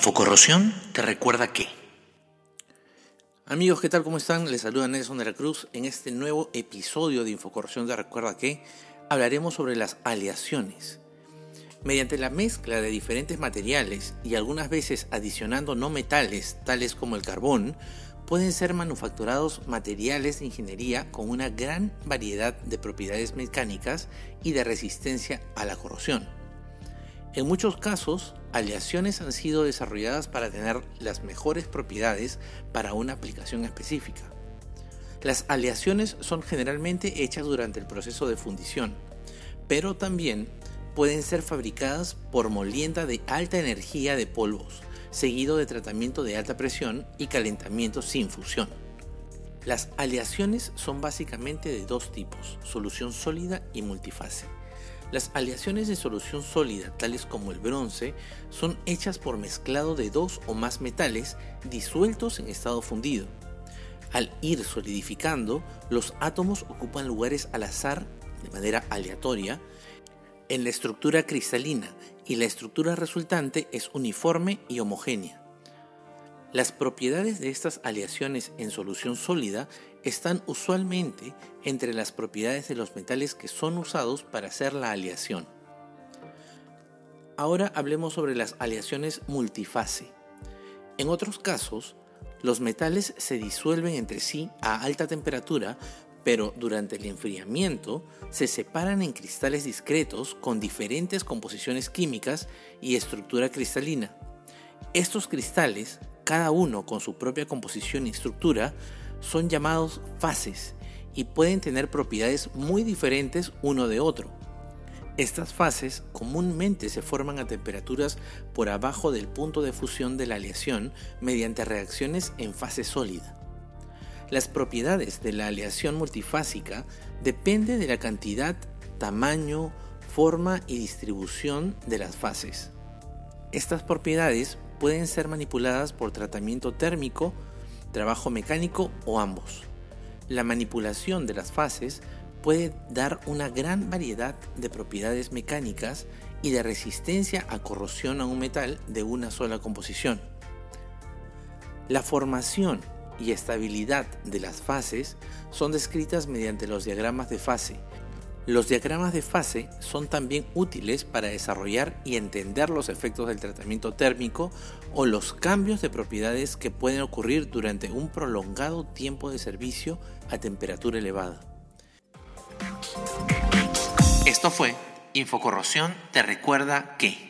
Infocorrosión te recuerda que... Amigos, ¿qué tal? ¿Cómo están? Les saluda Nelson de la Cruz. En este nuevo episodio de Infocorrosión te recuerda que hablaremos sobre las aleaciones. Mediante la mezcla de diferentes materiales y algunas veces adicionando no metales tales como el carbón, pueden ser manufacturados materiales de ingeniería con una gran variedad de propiedades mecánicas y de resistencia a la corrosión. En muchos casos, aleaciones han sido desarrolladas para tener las mejores propiedades para una aplicación específica. Las aleaciones son generalmente hechas durante el proceso de fundición, pero también pueden ser fabricadas por molienda de alta energía de polvos, seguido de tratamiento de alta presión y calentamiento sin fusión. Las aleaciones son básicamente de dos tipos, solución sólida y multifase. Las aleaciones de solución sólida, tales como el bronce, son hechas por mezclado de dos o más metales disueltos en estado fundido. Al ir solidificando, los átomos ocupan lugares al azar, de manera aleatoria, en la estructura cristalina y la estructura resultante es uniforme y homogénea. Las propiedades de estas aleaciones en solución sólida están usualmente entre las propiedades de los metales que son usados para hacer la aleación. Ahora hablemos sobre las aleaciones multifase. En otros casos, los metales se disuelven entre sí a alta temperatura, pero durante el enfriamiento se separan en cristales discretos con diferentes composiciones químicas y estructura cristalina. Estos cristales cada uno con su propia composición y estructura, son llamados fases y pueden tener propiedades muy diferentes uno de otro. Estas fases comúnmente se forman a temperaturas por abajo del punto de fusión de la aleación mediante reacciones en fase sólida. Las propiedades de la aleación multifásica dependen de la cantidad, tamaño, forma y distribución de las fases. Estas propiedades pueden ser manipuladas por tratamiento térmico, trabajo mecánico o ambos. La manipulación de las fases puede dar una gran variedad de propiedades mecánicas y de resistencia a corrosión a un metal de una sola composición. La formación y estabilidad de las fases son descritas mediante los diagramas de fase, los diagramas de fase son también útiles para desarrollar y entender los efectos del tratamiento térmico o los cambios de propiedades que pueden ocurrir durante un prolongado tiempo de servicio a temperatura elevada. Esto fue Infocorrosión te recuerda que...